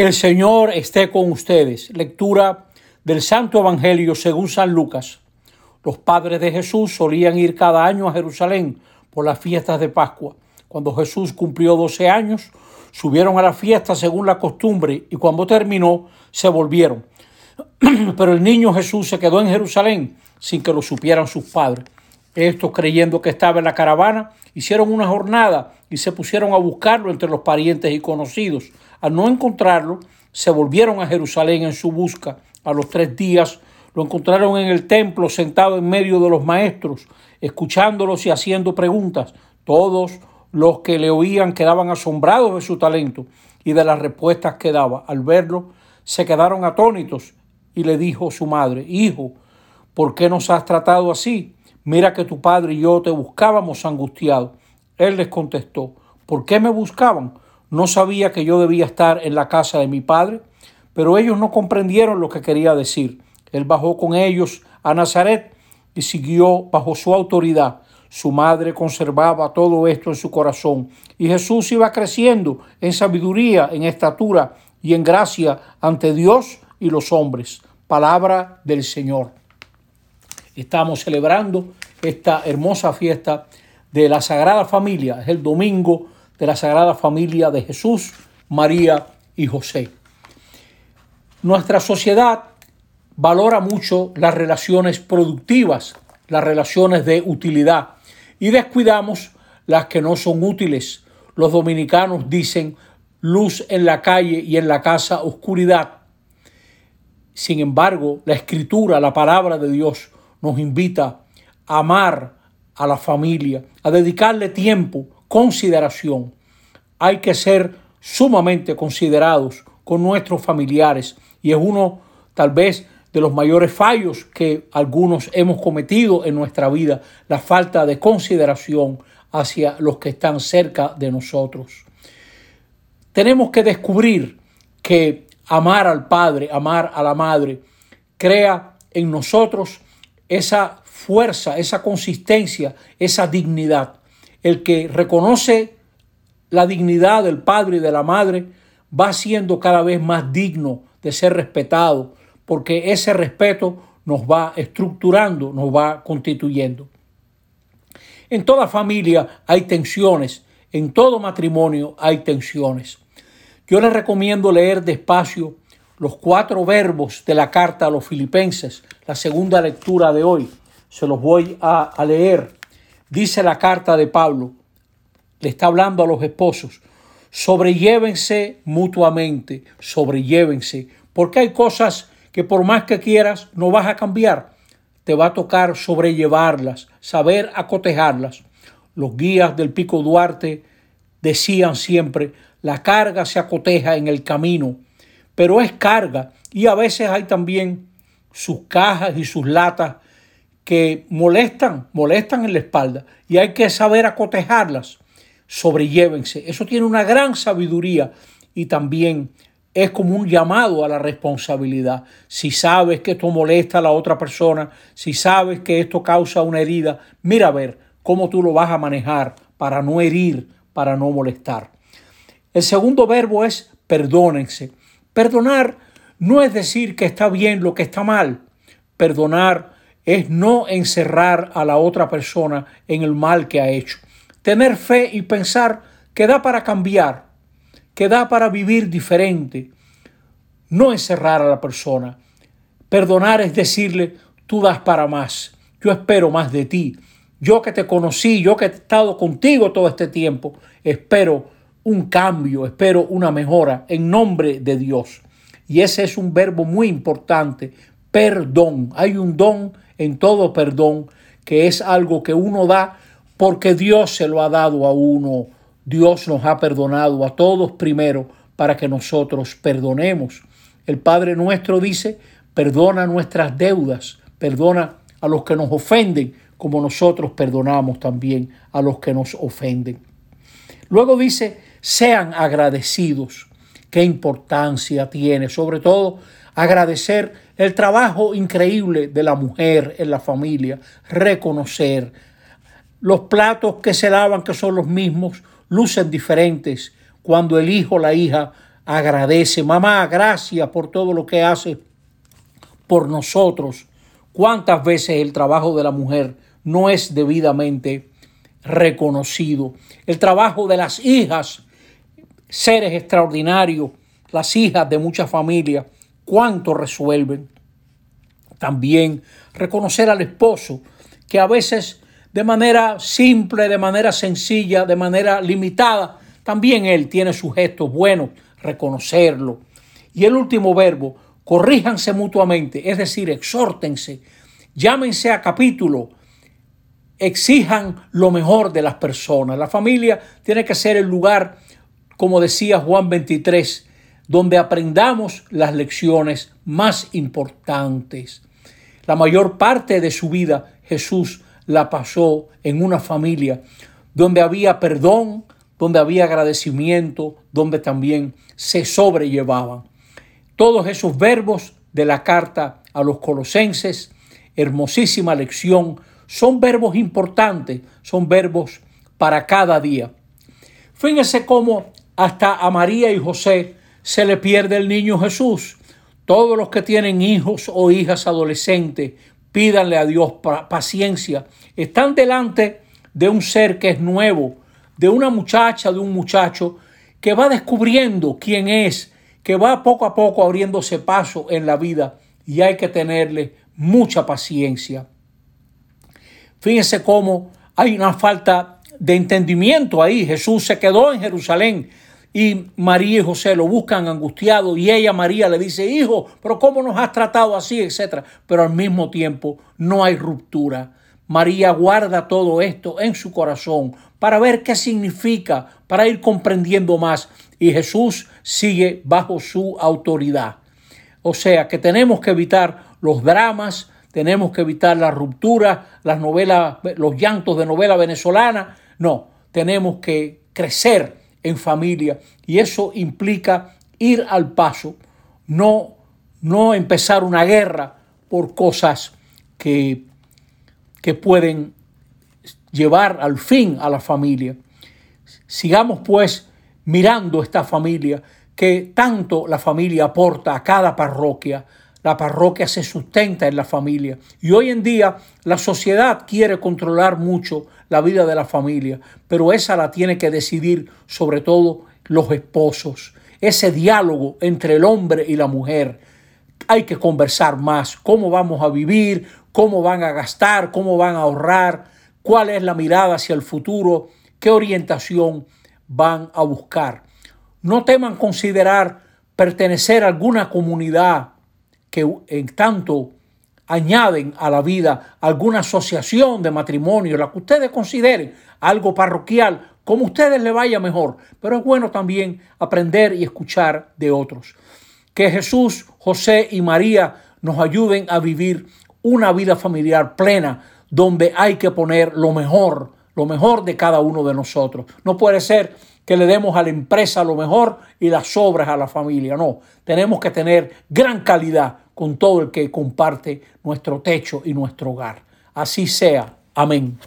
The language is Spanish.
El Señor esté con ustedes. Lectura del Santo Evangelio según San Lucas. Los padres de Jesús solían ir cada año a Jerusalén por las fiestas de Pascua. Cuando Jesús cumplió 12 años, subieron a la fiesta según la costumbre y cuando terminó, se volvieron. Pero el niño Jesús se quedó en Jerusalén sin que lo supieran sus padres. Estos, creyendo que estaba en la caravana, hicieron una jornada y se pusieron a buscarlo entre los parientes y conocidos. Al no encontrarlo, se volvieron a Jerusalén en su busca. A los tres días lo encontraron en el templo sentado en medio de los maestros, escuchándolos y haciendo preguntas. Todos los que le oían quedaban asombrados de su talento y de las respuestas que daba. Al verlo, se quedaron atónitos y le dijo su madre, Hijo, ¿por qué nos has tratado así? Mira que tu padre y yo te buscábamos angustiados. Él les contestó, ¿por qué me buscaban? No sabía que yo debía estar en la casa de mi padre, pero ellos no comprendieron lo que quería decir. Él bajó con ellos a Nazaret y siguió bajo su autoridad. Su madre conservaba todo esto en su corazón y Jesús iba creciendo en sabiduría, en estatura y en gracia ante Dios y los hombres. Palabra del Señor. Estamos celebrando esta hermosa fiesta de la Sagrada Familia. Es el domingo de la Sagrada Familia de Jesús, María y José. Nuestra sociedad valora mucho las relaciones productivas, las relaciones de utilidad, y descuidamos las que no son útiles. Los dominicanos dicen luz en la calle y en la casa oscuridad. Sin embargo, la escritura, la palabra de Dios, nos invita a amar a la familia, a dedicarle tiempo, consideración. Hay que ser sumamente considerados con nuestros familiares y es uno tal vez de los mayores fallos que algunos hemos cometido en nuestra vida, la falta de consideración hacia los que están cerca de nosotros. Tenemos que descubrir que amar al Padre, amar a la Madre, crea en nosotros esa fuerza, esa consistencia, esa dignidad. El que reconoce la dignidad del padre y de la madre va siendo cada vez más digno de ser respetado, porque ese respeto nos va estructurando, nos va constituyendo. En toda familia hay tensiones, en todo matrimonio hay tensiones. Yo les recomiendo leer despacio los cuatro verbos de la carta a los filipenses, la segunda lectura de hoy se los voy a, leer. Dice la carta de Pablo, le está hablando a los esposos, sobrellévense mutuamente, sobrellévense, porque hay cosas que por más que quieras no vas a cambiar, te va a tocar sobrellevarlas, saber acotejarlas. Los guías del Pico Duarte decían siempre, la carga se acoteja en el camino, pero es carga y a veces hay también sus cajas y sus latas que molestan, molestan en la espalda y hay que saber acotejarlas. Sobrellévense. Eso tiene una gran sabiduría y también es como un llamado a la responsabilidad. Si sabes que esto molesta a la otra persona, si sabes que esto causa una herida, mira a ver cómo tú lo vas a manejar para no herir, para no molestar. El segundo verbo es perdónense. Perdonar no es decir que está bien lo que está mal. Perdonar es no encerrar a la otra persona en el mal que ha hecho. Tener fe y pensar que da para cambiar, que da para vivir diferente. No encerrar a la persona. Perdonar es decirle, tú das para más, yo espero más de ti. Yo que te conocí, yo que he estado contigo todo este tiempo, espero un cambio, espero una mejora en nombre de Dios. Y ese es un verbo muy importante, perdón. Hay un don en todo perdón, que es algo que uno da porque Dios se lo ha dado a uno. Dios nos ha perdonado a todos primero para que nosotros perdonemos. El Padre nuestro dice, perdona nuestras deudas, perdona a los que nos ofenden, como nosotros perdonamos también a los que nos ofenden. Luego dice, sean agradecidos. ¿Qué importancia tiene? Sobre todo agradecer el trabajo increíble de la mujer en la familia, reconocer los platos que se lavan, que son los mismos, lucen diferentes cuando el hijo o la hija agradece. Mamá, gracias por todo lo que hace por nosotros. ¿Cuántas veces el trabajo de la mujer no es debidamente reconocido? El trabajo de las hijas, seres extraordinarios, las hijas de muchas familias, cuánto resuelven. También reconocer al esposo, que a veces de manera simple, de manera sencilla, de manera limitada, también él tiene sus gestos buenos, reconocerlo. Y el último verbo, corríjanse mutuamente, es decir, exhórtense, llámense a capítulo, exijan lo mejor de las personas. La familia tiene que ser el lugar, como decía Juan 23, donde aprendamos las lecciones más importantes. La mayor parte de su vida Jesús la pasó en una familia donde había perdón, donde había agradecimiento, donde también se sobrellevaban. Todos esos verbos de la carta a los colosenses, hermosísima lección, son verbos importantes, son verbos para cada día. Fíjense cómo hasta a María y José se le pierde el niño Jesús. Todos los que tienen hijos o hijas adolescentes, pídanle a Dios paciencia. Están delante de un ser que es nuevo, de una muchacha, de un muchacho que va descubriendo quién es, que va poco a poco abriéndose paso en la vida y hay que tenerle mucha paciencia. Fíjense cómo hay una falta de entendimiento ahí. Jesús se quedó en Jerusalén y María y José lo buscan angustiado y ella, María, le dice, hijo, pero ¿cómo nos has tratado así? etcétera. Pero al mismo tiempo no hay ruptura. María guarda todo esto en su corazón para ver qué significa, para ir comprendiendo más. Y Jesús sigue bajo su autoridad. O sea que tenemos que evitar los dramas, tenemos que evitar la ruptura, las novelas, los llantos de novela venezolana. No, tenemos que crecer en familia y eso implica ir al paso, no, no empezar una guerra por cosas que, que pueden llevar al fin a la familia. Sigamos pues mirando esta familia que tanto la familia aporta a cada parroquia. La parroquia se sustenta en la familia. Y hoy en día la sociedad quiere controlar mucho la vida de la familia, pero esa la tiene que decidir sobre todo los esposos. Ese diálogo entre el hombre y la mujer. Hay que conversar más. ¿Cómo vamos a vivir? ¿Cómo van a gastar? ¿Cómo van a ahorrar? cuál es la mirada hacia el futuro, qué orientación van a buscar. No teman considerar pertenecer a alguna comunidad que en tanto añaden a la vida alguna asociación de matrimonio, la que ustedes consideren algo parroquial, como ustedes le vaya mejor. Pero es bueno también aprender y escuchar de otros. Que Jesús, José y María nos ayuden a vivir una vida familiar plena, donde hay que poner lo mejor, lo mejor de cada uno de nosotros. No puede ser que le demos a la empresa lo mejor y las obras a la familia. No, tenemos que tener gran calidad con todo el que comparte nuestro techo y nuestro hogar. Así sea. Amén.